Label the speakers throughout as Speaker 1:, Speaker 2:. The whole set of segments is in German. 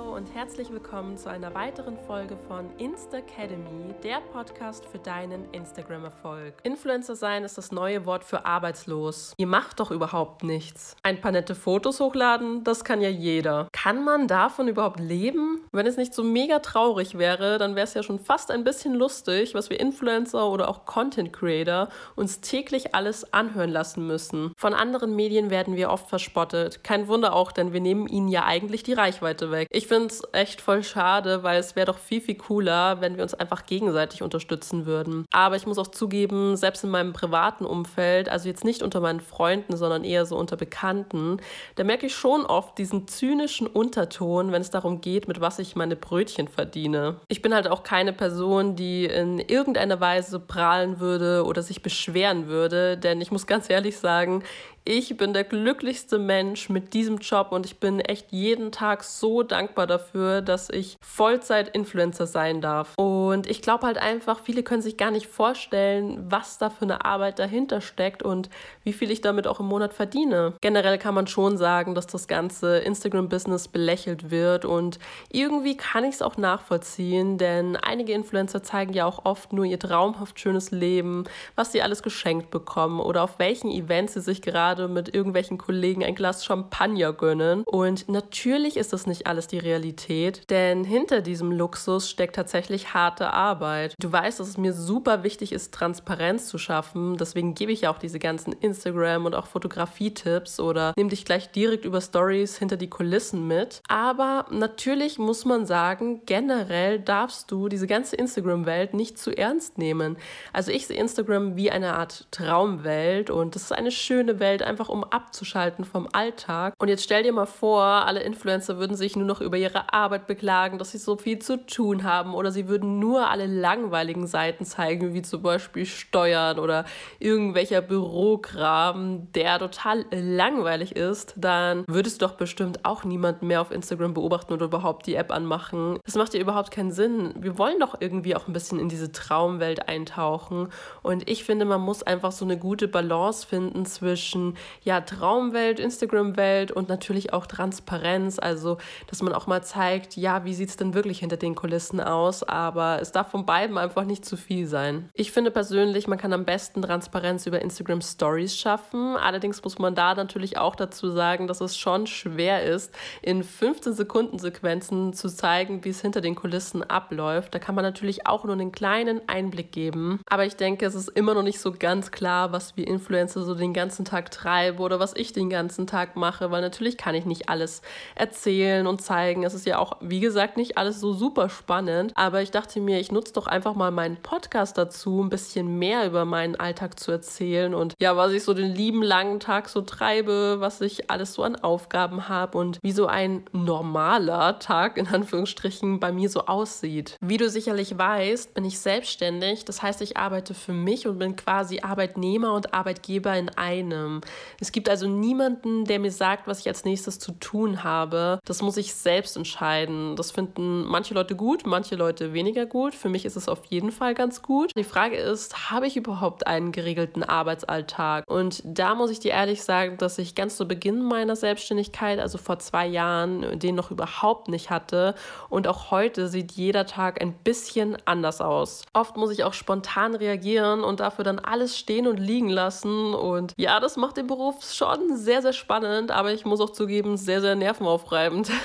Speaker 1: Hallo und herzlich willkommen zu einer weiteren Folge von Insta Academy, der Podcast für deinen Instagram-Erfolg. Influencer sein ist das neue Wort für arbeitslos. Ihr macht doch überhaupt nichts. Ein paar nette Fotos hochladen, das kann ja jeder. Kann man davon überhaupt leben? Wenn es nicht so mega traurig wäre, dann wäre es ja schon fast ein bisschen lustig, was wir Influencer oder auch Content Creator uns täglich alles anhören lassen müssen. Von anderen Medien werden wir oft verspottet. Kein Wunder auch, denn wir nehmen ihnen ja eigentlich die Reichweite weg. Ich finde es echt voll schade, weil es wäre doch viel, viel cooler, wenn wir uns einfach gegenseitig unterstützen würden. Aber ich muss auch zugeben, selbst in meinem privaten Umfeld, also jetzt nicht unter meinen Freunden, sondern eher so unter Bekannten, da merke ich schon oft diesen zynischen Unterton, wenn es darum geht, mit was ich meine Brötchen verdiene. Ich bin halt auch keine Person, die in irgendeiner Weise prahlen würde oder sich beschweren würde, denn ich muss ganz ehrlich sagen, ich bin der glücklichste Mensch mit diesem Job und ich bin echt jeden Tag so dankbar dafür, dass ich Vollzeit-Influencer sein darf. Und ich glaube halt einfach, viele können sich gar nicht vorstellen, was da für eine Arbeit dahinter steckt und wie viel ich damit auch im Monat verdiene. Generell kann man schon sagen, dass das ganze Instagram-Business belächelt wird und irgendwie kann ich es auch nachvollziehen, denn einige Influencer zeigen ja auch oft nur ihr traumhaft schönes Leben, was sie alles geschenkt bekommen oder auf welchen Events sie sich gerade gerade mit irgendwelchen Kollegen ein Glas Champagner gönnen. Und natürlich ist das nicht alles die Realität, denn hinter diesem Luxus steckt tatsächlich harte Arbeit. Du weißt, dass es mir super wichtig ist, Transparenz zu schaffen. Deswegen gebe ich ja auch diese ganzen Instagram- und auch Fotografie-Tipps oder nehme dich gleich direkt über Stories hinter die Kulissen mit. Aber natürlich muss man sagen, generell darfst du diese ganze Instagram-Welt nicht zu ernst nehmen. Also ich sehe Instagram wie eine Art Traumwelt und das ist eine schöne Welt, Welt, einfach um abzuschalten vom Alltag. Und jetzt stell dir mal vor, alle Influencer würden sich nur noch über ihre Arbeit beklagen, dass sie so viel zu tun haben oder sie würden nur alle langweiligen Seiten zeigen, wie zum Beispiel Steuern oder irgendwelcher Bürokram, der total langweilig ist, dann würdest du doch bestimmt auch niemanden mehr auf Instagram beobachten oder überhaupt die App anmachen. Das macht ja überhaupt keinen Sinn. Wir wollen doch irgendwie auch ein bisschen in diese Traumwelt eintauchen. Und ich finde, man muss einfach so eine gute Balance finden zwischen ja, Traumwelt, Instagram-Welt und natürlich auch Transparenz. Also, dass man auch mal zeigt, ja, wie sieht es denn wirklich hinter den Kulissen aus. Aber es darf von beiden einfach nicht zu viel sein. Ich finde persönlich, man kann am besten Transparenz über Instagram Stories schaffen. Allerdings muss man da natürlich auch dazu sagen, dass es schon schwer ist, in 15 Sekunden Sequenzen zu zeigen, wie es hinter den Kulissen abläuft. Da kann man natürlich auch nur einen kleinen Einblick geben. Aber ich denke, es ist immer noch nicht so ganz klar, was wir Influencer so den ganzen Tag treibe oder was ich den ganzen Tag mache, weil natürlich kann ich nicht alles erzählen und zeigen. Es ist ja auch, wie gesagt, nicht alles so super spannend, aber ich dachte mir, ich nutze doch einfach mal meinen Podcast dazu, ein bisschen mehr über meinen Alltag zu erzählen und ja, was ich so den lieben langen Tag so treibe, was ich alles so an Aufgaben habe und wie so ein normaler Tag in Anführungsstrichen bei mir so aussieht. Wie du sicherlich weißt, bin ich selbstständig, das heißt, ich arbeite für mich und bin quasi Arbeitnehmer und Arbeitgeber in einem. Es gibt also niemanden, der mir sagt, was ich als nächstes zu tun habe. Das muss ich selbst entscheiden. Das finden manche Leute gut, manche Leute weniger gut. Für mich ist es auf jeden Fall ganz gut. Die Frage ist, habe ich überhaupt einen geregelten Arbeitsalltag? Und da muss ich dir ehrlich sagen, dass ich ganz zu Beginn meiner Selbstständigkeit, also vor zwei Jahren, den noch überhaupt nicht hatte. Und auch heute sieht jeder Tag ein bisschen anders aus. Oft muss ich auch spontan reagieren und dafür dann alles stehen und liegen lassen. Und ja, das macht den Beruf schon sehr, sehr spannend, aber ich muss auch zugeben, sehr, sehr nervenaufreibend.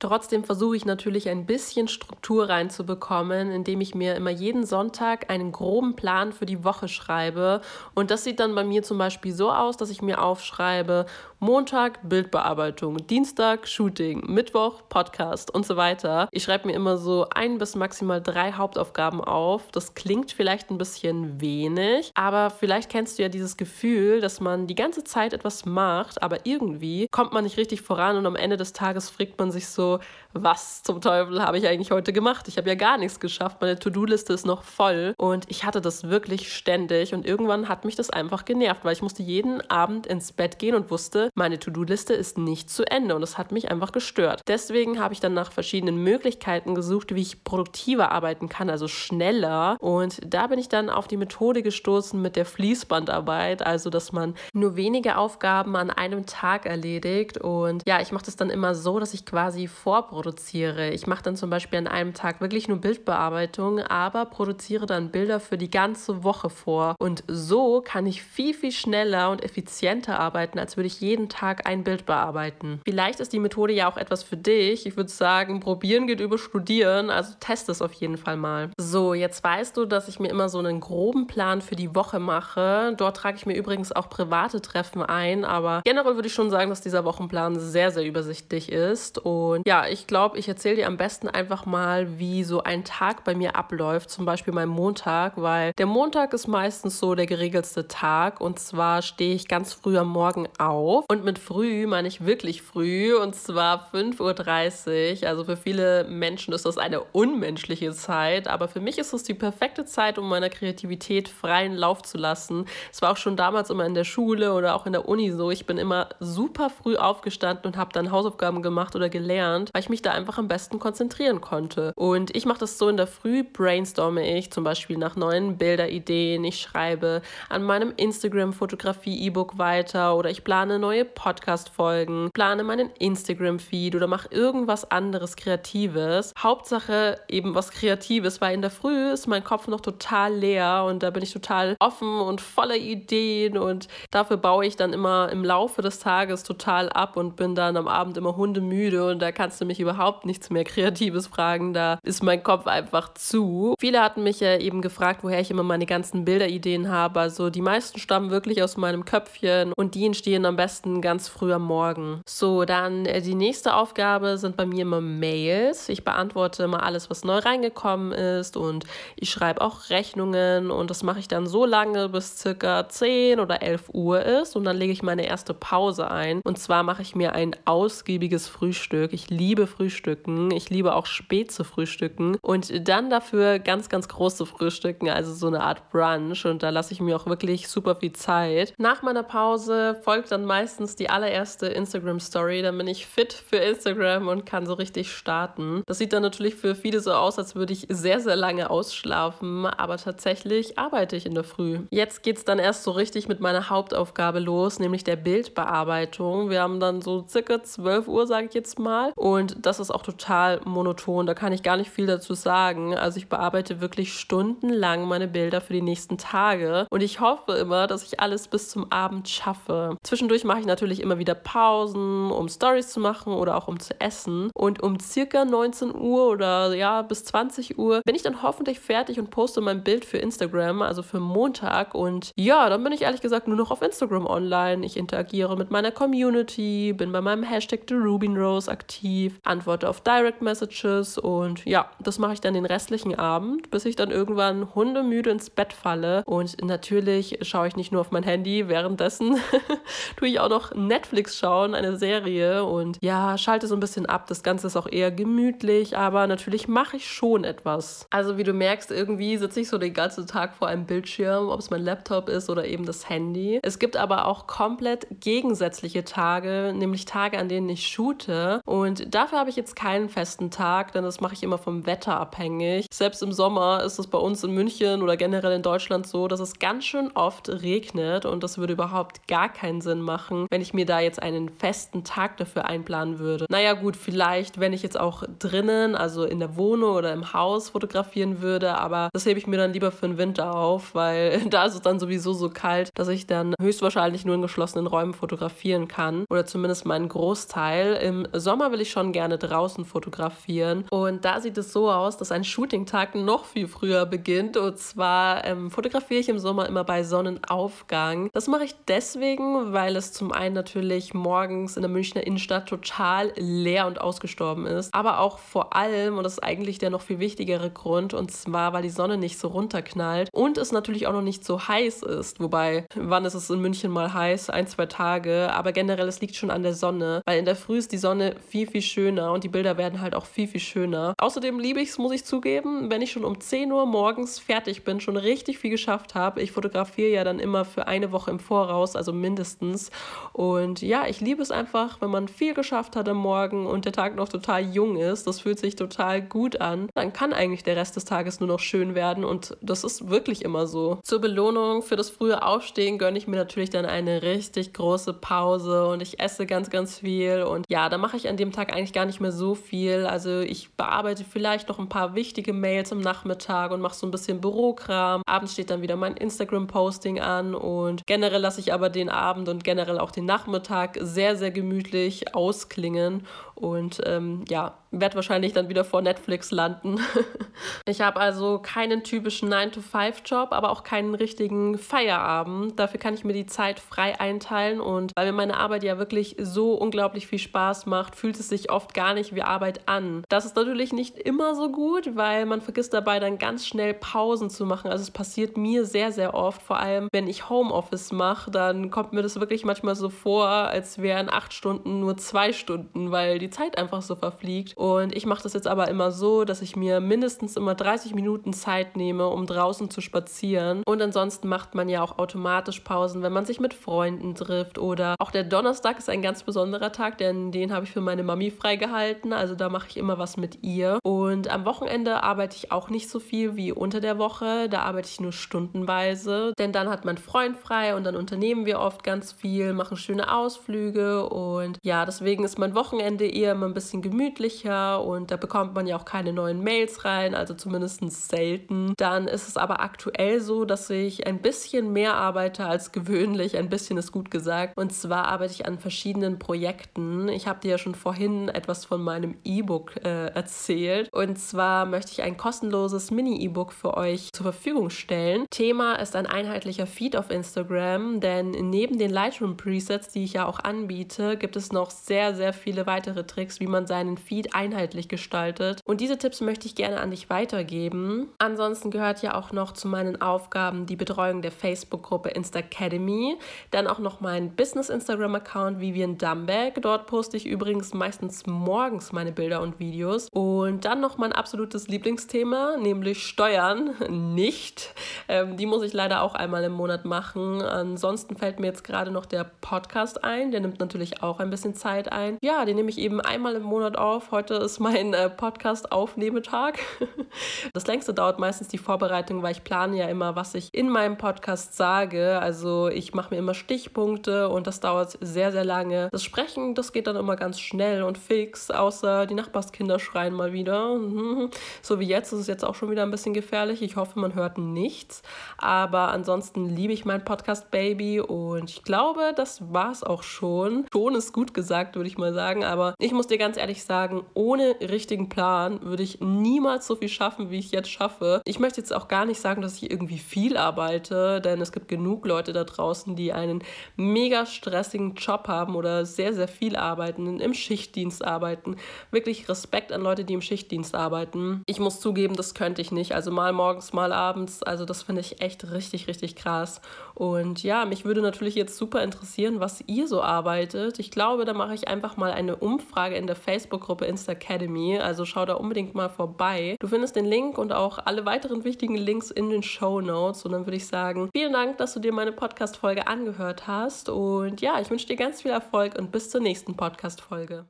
Speaker 1: Trotzdem versuche ich natürlich ein bisschen Struktur reinzubekommen, indem ich mir immer jeden Sonntag einen groben Plan für die Woche schreibe. Und das sieht dann bei mir zum Beispiel so aus, dass ich mir aufschreibe, Montag Bildbearbeitung, Dienstag Shooting, Mittwoch Podcast und so weiter. Ich schreibe mir immer so ein bis maximal drei Hauptaufgaben auf. Das klingt vielleicht ein bisschen wenig, aber vielleicht kennst du ja dieses Gefühl, dass man die ganze Zeit etwas macht, aber irgendwie kommt man nicht richtig voran und am Ende des Tages fragt man sich so, was zum Teufel habe ich eigentlich heute gemacht? Ich habe ja gar nichts geschafft. Meine To-Do-Liste ist noch voll und ich hatte das wirklich ständig und irgendwann hat mich das einfach genervt, weil ich musste jeden Abend ins Bett gehen und wusste, Meine To-Do-Liste ist nicht zu Ende und das hat mich einfach gestört. Deswegen habe ich dann nach verschiedenen Möglichkeiten gesucht, wie ich produktiver arbeiten kann, also schneller. Und da bin ich dann auf die Methode gestoßen mit der Fließbandarbeit, also dass man nur wenige Aufgaben an einem Tag erledigt. Und ja, ich mache das dann immer so, dass ich quasi vorproduziere. Ich mache dann zum Beispiel an einem Tag wirklich nur Bildbearbeitung, aber produziere dann Bilder für die ganze Woche vor. Und so kann ich viel, viel schneller und effizienter arbeiten, als würde ich jeden Tag ein Bild bearbeiten. Vielleicht ist die Methode ja auch etwas für dich. Ich würde sagen, probieren geht über studieren, also test es auf jeden Fall mal. So, jetzt weißt du, dass ich mir immer so einen groben Plan für die Woche mache. Dort trage ich mir übrigens auch private Treffen ein, aber generell würde ich schon sagen, dass dieser Wochenplan sehr, sehr übersichtlich ist. Und ja, ich glaube, ich erzähle dir am besten einfach mal, wie so ein Tag bei mir abläuft, zum Beispiel mein Montag, weil der Montag ist meistens so der geregelste Tag und zwar stehe ich ganz früh am Morgen auf und mit früh meine ich wirklich früh und zwar 5.30 Uhr. Also für viele Menschen ist das eine unmenschliche Zeit, aber für mich ist es die perfekte Zeit, um meiner Kreativität freien Lauf zu lassen. Es war auch schon damals immer in der Schule oder auch in der Uni so. Ich bin immer super früh aufgestanden und habe dann Hausaufgaben gemacht oder gelernt, weil ich mich da einfach am besten konzentrieren konnte. Und ich mache das so in der Früh, brainstorme ich zum Beispiel nach neuen Bilderideen. Ich schreibe an meinem Instagram-Fotografie-E-Book weiter oder ich plane neue Podcast-Folgen, plane meinen Instagram-Feed oder mache irgendwas anderes Kreatives. Hauptsache eben was Kreatives, weil in der Früh ist mein Kopf noch total leer und da bin ich total offen und voller Ideen und dafür baue ich dann immer im Laufe des Tages total ab und bin dann am Abend immer hundemüde und da kannst du mich überhaupt nichts mehr Kreatives fragen. Da ist mein Kopf einfach zu. Viele hatten mich ja eben gefragt, woher ich immer meine ganzen Bilderideen habe. Also die meisten stammen wirklich aus meinem Köpfchen und die entstehen am besten ganz früh am Morgen. So, dann äh, die nächste Aufgabe sind bei mir immer Mails. Ich beantworte immer alles, was neu reingekommen ist und ich schreibe auch Rechnungen und das mache ich dann so lange, bis circa 10 oder 11 Uhr ist und dann lege ich meine erste Pause ein. Und zwar mache ich mir ein ausgiebiges Frühstück. Ich liebe Frühstücken. Ich liebe auch spät zu frühstücken und dann dafür ganz, ganz große Frühstücken, also so eine Art Brunch und da lasse ich mir auch wirklich super viel Zeit. Nach meiner Pause folgt dann meistens die allererste Instagram Story. Dann bin ich fit für Instagram und kann so richtig starten. Das sieht dann natürlich für viele so aus, als würde ich sehr, sehr lange ausschlafen, aber tatsächlich arbeite ich in der Früh. Jetzt geht es dann erst so richtig mit meiner Hauptaufgabe los, nämlich der Bildbearbeitung. Wir haben dann so circa 12 Uhr, sage ich jetzt mal. Und das ist auch total monoton. Da kann ich gar nicht viel dazu sagen. Also ich bearbeite wirklich stundenlang meine Bilder für die nächsten Tage. Und ich hoffe immer, dass ich alles bis zum Abend schaffe. Zwischendurch mache ich natürlich immer wieder Pausen, um Stories zu machen oder auch um zu essen. Und um circa 19 Uhr oder ja, bis 20 Uhr bin ich dann hoffentlich fertig und poste mein Bild für Instagram, also für Montag. Und ja, dann bin ich ehrlich gesagt nur noch auf Instagram online. Ich interagiere mit meiner Community, bin bei meinem Hashtag TheRubinRose aktiv, antworte auf Direct Messages und ja, das mache ich dann den restlichen Abend, bis ich dann irgendwann hundemüde ins Bett falle. Und natürlich schaue ich nicht nur auf mein Handy, währenddessen tue ich auch noch Netflix schauen, eine Serie und ja, schalte so ein bisschen ab. Das Ganze ist auch eher gemütlich, aber natürlich mache ich schon etwas. Also wie du merkst, irgendwie sitze ich so den ganzen Tag vor einem Bildschirm, ob es mein Laptop ist oder eben das Handy. Es gibt aber auch komplett gegensätzliche Tage, nämlich Tage, an denen ich shoote und dafür habe ich jetzt keinen festen Tag, denn das mache ich immer vom Wetter abhängig. Selbst im Sommer ist es bei uns in München oder generell in Deutschland so, dass es ganz schön oft regnet und das würde überhaupt gar keinen Sinn machen, wenn ich mir da jetzt einen festen Tag dafür einplanen würde. Naja gut, vielleicht, wenn ich jetzt auch drinnen, also in der Wohnung oder im Haus fotografieren würde, aber das hebe ich mir dann lieber für den Winter auf, weil da ist es dann sowieso so kalt, dass ich dann höchstwahrscheinlich nur in geschlossenen Räumen fotografieren kann oder zumindest meinen Großteil. Im Sommer will ich schon gerne draußen fotografieren und da sieht es so aus, dass ein Shooting-Tag noch viel früher beginnt und zwar ähm, fotografiere ich im Sommer immer bei Sonnenaufgang. Das mache ich deswegen, weil es zum einen natürlich morgens in der Münchner Innenstadt total leer und ausgestorben ist, aber auch vor allem, und das ist eigentlich der noch viel wichtigere Grund, und zwar, weil die Sonne nicht so runterknallt und es natürlich auch noch nicht so heiß ist. Wobei, wann ist es in München mal heiß? Ein, zwei Tage. Aber generell, es liegt schon an der Sonne, weil in der Früh ist die Sonne viel, viel schöner und die Bilder werden halt auch viel, viel schöner. Außerdem liebe ich es, muss ich zugeben, wenn ich schon um 10 Uhr morgens fertig bin, schon richtig viel geschafft habe. Ich fotografiere ja dann immer für eine Woche im Voraus, also mindestens. Und ja, ich liebe es einfach, wenn man viel geschafft hat am Morgen und der Tag noch total jung ist. Das fühlt sich total gut an. Dann kann eigentlich der Rest des Tages nur noch schön werden und das ist wirklich immer so. Zur Belohnung für das frühe Aufstehen gönne ich mir natürlich dann eine richtig große Pause und ich esse ganz, ganz viel. Und ja, da mache ich an dem Tag eigentlich gar nicht mehr so viel. Also ich bearbeite vielleicht noch ein paar wichtige Mails am Nachmittag und mache so ein bisschen Bürokram. Abends steht dann wieder mein Instagram-Posting an und generell lasse ich aber den Abend und generell auch den Nachmittag sehr, sehr gemütlich ausklingen und ähm, ja, werde wahrscheinlich dann wieder vor Netflix landen. ich habe also keinen typischen 9-to-5-Job, aber auch keinen richtigen Feierabend. Dafür kann ich mir die Zeit frei einteilen und weil mir meine Arbeit ja wirklich so unglaublich viel Spaß macht, fühlt es sich oft gar nicht wie Arbeit an. Das ist natürlich nicht immer so gut, weil man vergisst dabei dann ganz schnell Pausen zu machen. Also es passiert mir sehr, sehr oft, vor allem wenn ich Homeoffice mache, dann kommt mir das wirklich manchmal so vor, als wären acht Stunden nur zwei Stunden, weil die Zeit einfach so verfliegt. Und ich mache das jetzt aber immer so, dass ich mir mindestens immer 30 Minuten Zeit nehme, um draußen zu spazieren. Und ansonsten macht man ja auch automatisch Pausen, wenn man sich mit Freunden trifft. Oder auch der Donnerstag ist ein ganz besonderer Tag, denn den habe ich für meine Mami freigehalten. Also da mache ich immer was mit ihr. Und am Wochenende arbeite ich auch nicht so viel wie unter der Woche. Da arbeite ich nur stundenweise. Denn dann hat mein Freund frei und dann unternehmen wir oft ganz viel, machen schöne Ausflüge. Und ja, deswegen ist mein Wochenende eher immer ein bisschen gemütlicher und da bekommt man ja auch keine neuen Mails rein, also zumindest selten. Dann ist es aber aktuell so, dass ich ein bisschen mehr arbeite als gewöhnlich. Ein bisschen ist gut gesagt. Und zwar arbeite ich an verschiedenen Projekten. Ich habe dir ja schon vorhin etwas von meinem E-Book äh, erzählt. Und zwar möchte ich ein kostenloses Mini-E-Book für euch zur Verfügung stellen. Thema ist ein einheitlicher Feed auf Instagram, denn neben den Lightroom Presets, die ich ja auch anbiete, gibt es noch sehr, sehr viele weitere Tricks, wie man seinen Feed einheitlich gestaltet. Und diese Tipps möchte ich gerne an dich weitergeben. Ansonsten gehört ja auch noch zu meinen Aufgaben die Betreuung der Facebook-Gruppe Instacademy. Dann auch noch mein Business-Instagram-Account Vivian Dumbeck. Dort poste ich übrigens meistens morgens meine Bilder und Videos. Und dann noch mein absolutes Lieblingsthema, nämlich Steuern. Nicht. Ähm, die muss ich leider auch einmal im Monat machen. Ansonsten fällt mir jetzt gerade noch der Podcast ein. Der nimmt natürlich auch ein bisschen Zeit ein. Ja, den nehme ich eben einmal im Monat auf. Heute ist mein äh, Podcast-Aufnehmetag. das längste dauert meistens die Vorbereitung, weil ich plane ja immer, was ich in meinem Podcast sage. Also ich mache mir immer Stichpunkte und das dauert sehr, sehr lange. Das Sprechen, das geht dann immer ganz schnell und fix, außer die Nachbarskinder schreien mal wieder. So wie jetzt ist es jetzt auch schon wieder ein bisschen gefährlich. Ich hoffe, man hört nichts. Aber ansonsten liebe ich mein Podcast Baby und ich glaube, das war es auch schon. Schon ist gut gesagt, würde ich mal sagen. Aber ich muss dir ganz ehrlich sagen, ohne richtigen Plan würde ich niemals so viel schaffen, wie ich jetzt schaffe. Ich möchte jetzt auch gar nicht sagen, dass ich irgendwie viel arbeite, denn es gibt genug Leute da draußen, die einen mega stressigen Job haben oder sehr, sehr viel arbeiten, im Schichtdienst arbeiten. Wirklich Respekt an Leute, die im Schichtdienst arbeiten. Ich muss zugeben, das könnte ich nicht. Also mal morgens, mal abends. Also das finde ich echt richtig, richtig krass. Und ja, mich würde natürlich jetzt super interessieren, was ihr so arbeitet. Ich glaube, da mache ich einfach mal eine Umfrage in der Facebook-Gruppe Insta Academy. Also schau da unbedingt mal vorbei. Du findest den Link und auch alle weiteren wichtigen Links in den Show Notes. Und dann würde ich sagen, vielen Dank, dass du dir meine Podcast-Folge angehört hast. Und ja, ich wünsche dir ganz viel Erfolg und bis zur nächsten Podcast-Folge.